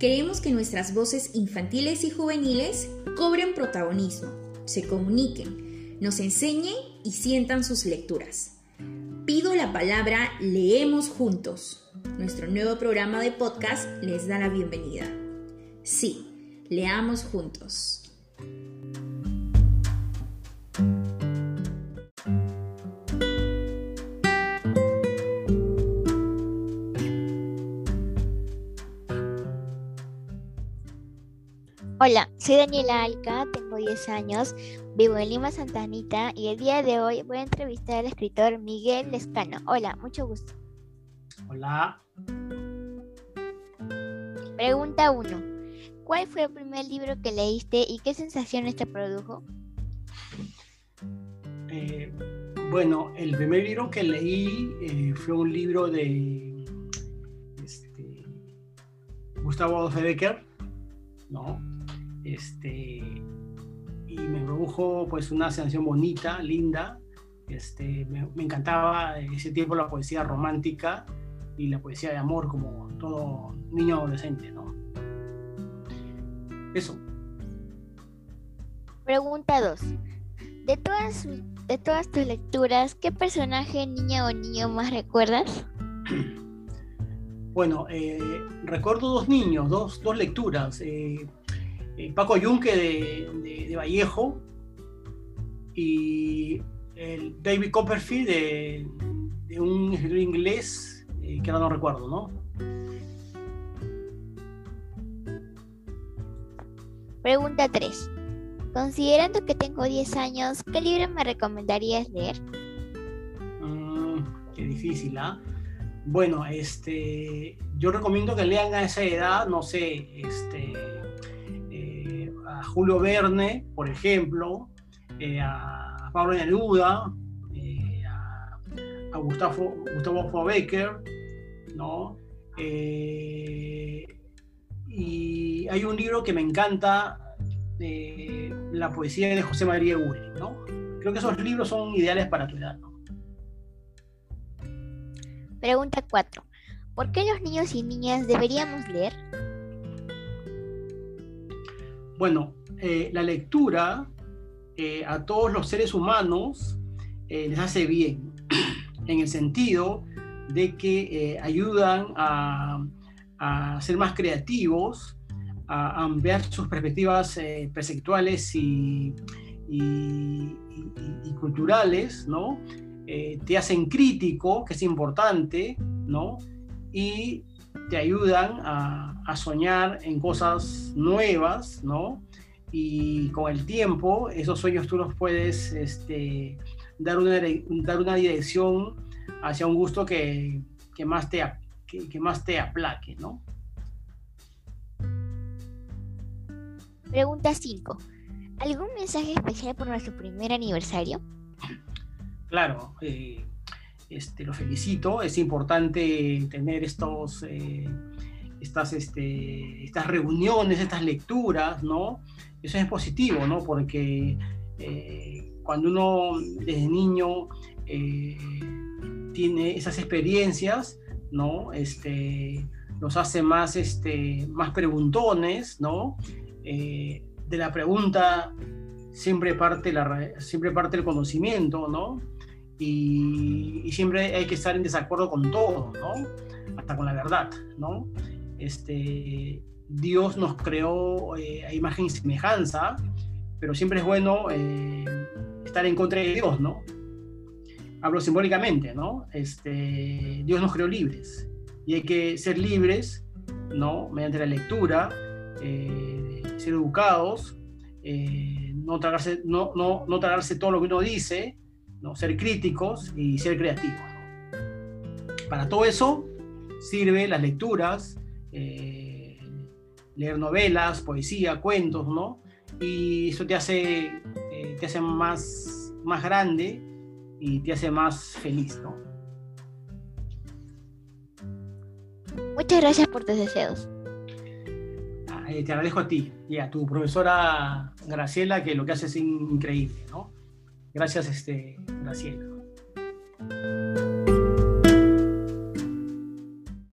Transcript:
Queremos que nuestras voces infantiles y juveniles cobren protagonismo, se comuniquen, nos enseñen y sientan sus lecturas. Pido la palabra Leemos Juntos. Nuestro nuevo programa de podcast les da la bienvenida. Sí, leamos juntos. Hola, soy Daniela Alca, tengo 10 años, vivo en Lima, Santa Anita y el día de hoy voy a entrevistar al escritor Miguel Lescano. Hola, mucho gusto. Hola. Pregunta 1. ¿Cuál fue el primer libro que leíste y qué sensaciones te produjo? Eh, bueno, el primer libro que leí eh, fue un libro de este, Gustavo Adolfo Becker, ¿no? Este, y me produjo pues una sensación bonita, linda. Este, me, encantaba ese tiempo la poesía romántica y la poesía de amor como todo niño adolescente, ¿no? Eso. Pregunta 2. De todas, de todas tus lecturas, ¿qué personaje, niña o niño más recuerdas? Bueno, eh, recuerdo dos niños, dos, dos lecturas. Eh, eh, Paco Yunque de, Vallejo y el David Copperfield de, un escritor inglés eh, que ahora no recuerdo, ¿no? Pregunta 3. Considerando que tengo 10 años, ¿qué libro me recomendarías leer? Mm, qué difícil, ¿ah? Bueno, este, yo recomiendo que lean a esa edad, no sé, este, Julio Verne, por ejemplo, eh, a Pablo Neruda, eh, a, Gustavo, Gustavo Becker, ¿no? Eh, y hay un libro que me encanta, la poesía de José María Uri, ¿no? Creo que esos libros son ideales para tu edad, Pregunta 4. ¿Por qué los niños y niñas deberíamos leer? Bueno, eh, la lectura eh, a todos los seres humanos eh, les hace bien, en el sentido de que ayudan a, ser más creativos, a, ampliar sus perspectivas perceptuales y, culturales, ¿no? te hacen crítico, que es importante, ¿no? Y te ayudan a, soñar en cosas nuevas, ¿no? Y con el tiempo, esos sueños tú los puedes este, dar, una, dar una dirección hacia un gusto que, más, te, que, más te aplaque, ¿no? Pregunta 5. ¿Algún mensaje especial por nuestro primer aniversario? Claro, eh, este, lo felicito. Es importante tener estos, eh, estas, este, estas reuniones, estas lecturas, ¿no? Eso es positivo, ¿no? Porque eh, cuando uno desde niño eh, tiene esas experiencias, ¿no? Este, nos hace más, este, más preguntones, ¿no? de la pregunta siempre parte, la, siempre parte el conocimiento, ¿no? Y, siempre hay que estar en desacuerdo con todo, ¿no? Hasta con la verdad, ¿no? Este, Dios nos creó eh, a imagen y semejanza, pero siempre es bueno eh, estar en contra de Dios, ¿no? Hablo simbólicamente, ¿no? Este, Dios nos creó libres y hay que ser libres, ¿no? Mediante la lectura, eh, ser educados, no, tragarse, no, no, no tragarse todo lo que uno dice, ¿no? ser críticos y ser creativos. Para todo eso sirve las lecturas, eh, leer novelas, poesía, cuentos, ¿no? Y eso te hace, eh, te hace más, más grande y te hace más feliz, ¿no? Muchas gracias por tus deseos. Ah, eh, te agradezco a ti y a tu profesora Graciela, que lo que hace es increíble, ¿no? Gracias, este, Graciela.